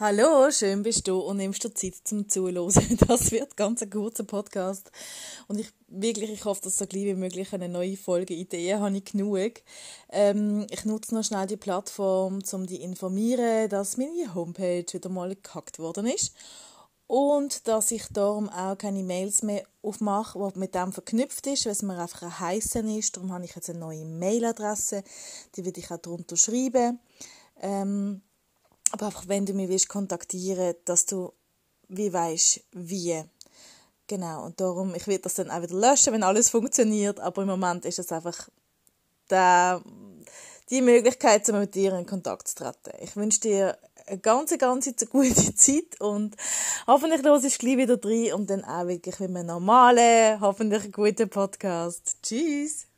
Hallo, schön bist du und nimmst dir Zeit zum Zuhören. Das wird ganz ein kurzer Podcast und ich wirklich, ich hoffe, dass so gleich wie möglich eine neue Folge Ideen habe ich genug. Ähm, ich nutze noch schnell die Plattform, um dich informieren, dass meine Homepage wieder mal gehackt worden ist und dass ich darum auch keine Mails mehr aufmache, die mit dem verknüpft ist, weil es mir einfach ein heißen ist. Darum habe ich jetzt eine neue Mailadresse, die werde ich auch darunter schreiben. Ähm, aber einfach, wenn du mich willst kontaktieren, dass du wie weißt, wie. Genau, und darum, ich werde das dann auch wieder löschen, wenn alles funktioniert, aber im Moment ist es einfach der, die Möglichkeit, um mit dir in Kontakt zu treten. Ich wünsche dir eine ganz, ganz gute Zeit und hoffentlich los ist gleich wieder drin und dann auch wirklich mit einem normalen, hoffentlich guten Podcast. Tschüss!